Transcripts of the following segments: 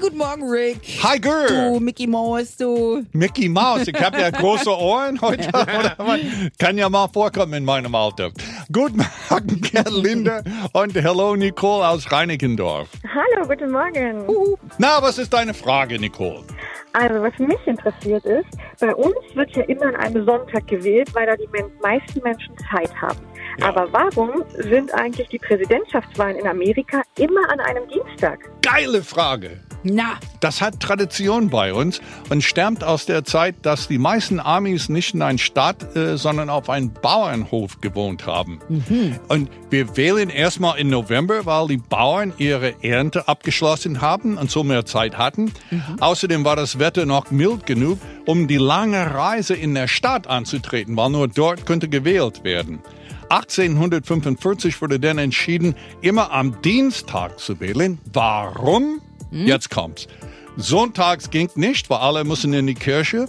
Guten Morgen, Rick. Hi, girl. Du, Mickey Mouse, du. Mickey Mouse, ich habe ja große Ohren heute. Oder was? Kann ja mal vorkommen in meinem Alter. Guten Morgen, Gerlinde und hello, Nicole aus Reinickendorf. Hallo, guten Morgen. Na, was ist deine Frage, Nicole? Also, was mich interessiert ist, bei uns wird ja immer an einem Sonntag gewählt, weil da die meisten Menschen Zeit haben. Ja. Aber warum sind eigentlich die Präsidentschaftswahlen in Amerika immer an einem Dienstag? Geile Frage. Na, Das hat Tradition bei uns und stammt aus der Zeit, dass die meisten Amis nicht in einer Stadt, äh, sondern auf einem Bauernhof gewohnt haben. Und wir wählen erstmal im November, weil die Bauern ihre Ernte abgeschlossen haben und so mehr Zeit hatten. Außerdem war das Wetter noch mild genug, um die lange Reise in der Stadt anzutreten, weil nur dort könnte gewählt werden. 1845 wurde dann entschieden, immer am Dienstag zu wählen. Warum? Jetzt kommt's. Sonntags ging nicht, weil alle müssen in die Kirche.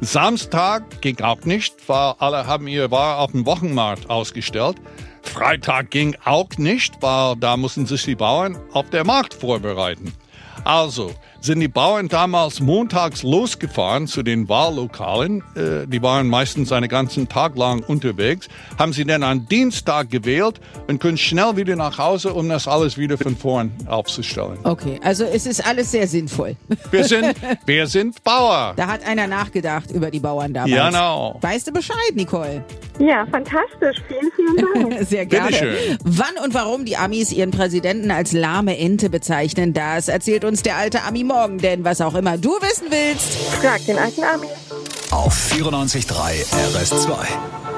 Samstag ging auch nicht, weil alle haben ihre Ware auf dem Wochenmarkt ausgestellt. Freitag ging auch nicht, weil da mussten sich die Bauern auf der Markt vorbereiten. Also sind die Bauern damals montags losgefahren zu den Wahllokalen. Äh, die waren meistens einen ganzen Tag lang unterwegs. Haben sie dann am Dienstag gewählt und können schnell wieder nach Hause, um das alles wieder von vorn aufzustellen. okay, also es ist alles sehr sinnvoll. Wir sind, wir sind Bauer. Da hat einer nachgedacht über die Bauern damals. Ja, genau. Weißt du Bescheid, Nicole? Ja, fantastisch. Vielen, vielen Dank. Sehr gerne. Wann und warum die Amis ihren Präsidenten als lahme Ente bezeichnen, das erzählt uns der alte Ami morgen. Denn was auch immer du wissen willst, Frag den alten Army. Auf 94.3 RS2.